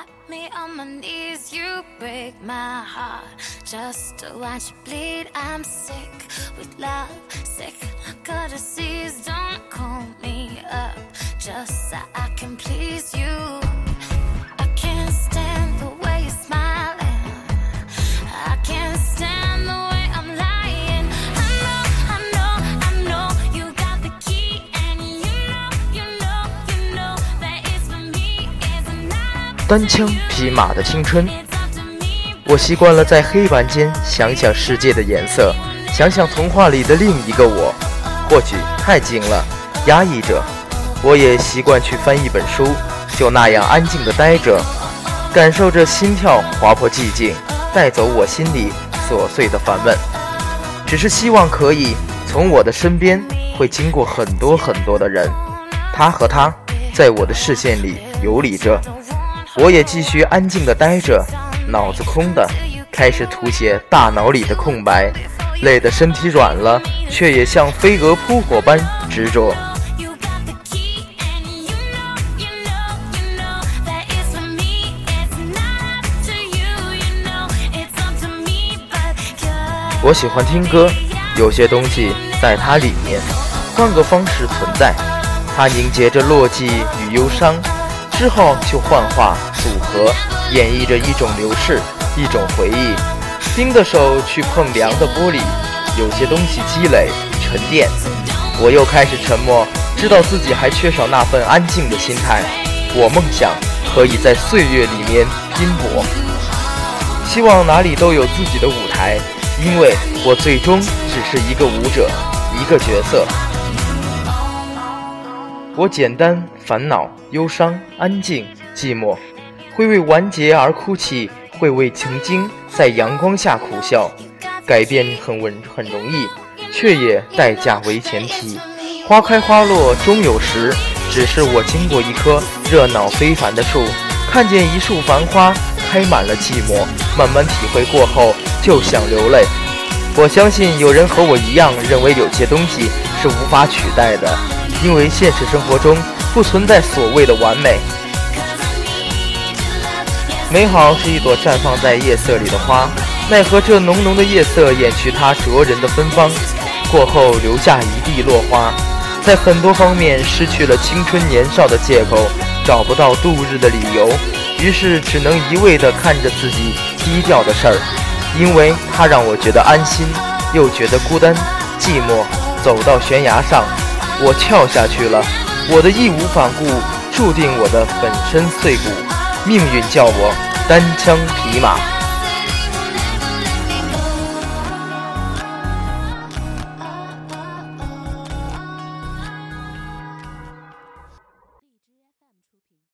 Got me on my knees, you break my heart. Just to watch you bleed, I'm sick with love, sick like a 单枪匹马的青春，我习惯了在黑板间想想世界的颜色，想想童话里的另一个我。或许太静了，压抑着。我也习惯去翻一本书，就那样安静地待着，感受着心跳划破寂静，带走我心里琐碎的烦闷。只是希望可以从我的身边会经过很多很多的人，他和他在我的视线里游离着，我也继续安静地待着，脑子空的，开始涂写大脑里的空白，累得身体软了，却也像飞蛾扑火般执着。我喜欢听歌，有些东西在它里面，换个方式存在。它凝结着落寂与忧伤，之后就幻化组合，演绎着一种流逝，一种回忆。冰的手去碰凉的玻璃，有些东西积累沉淀。我又开始沉默，知道自己还缺少那份安静的心态。我梦想可以在岁月里面拼搏。希望哪里都有自己的舞台，因为我最终只是一个舞者，一个角色。我简单、烦恼、忧伤、安静、寂寞，会为完结而哭泣，会为曾经在阳光下苦笑。改变很稳很容易，却也代价为前提。花开花落终有时，只是我经过一棵热闹非凡的树，看见一束繁花开满了寂寞，慢慢体会过后就想流泪。我相信有人和我一样认为有些东西是无法取代的，因为现实生活中不存在所谓的完美。美好是一朵绽放在夜色里的花，奈何这浓浓的夜色掩去它灼人的芬芳，过后留下一地落花，在很多方面失去了青春年少的借口，找不到度日的理由，于是只能一味地看着自己低调的事儿，因为它让我觉得安心，又觉得孤单、寂寞。走到悬崖上，我跳下去了，我的义无反顾注定我的粉身碎骨，命运叫我单枪匹马。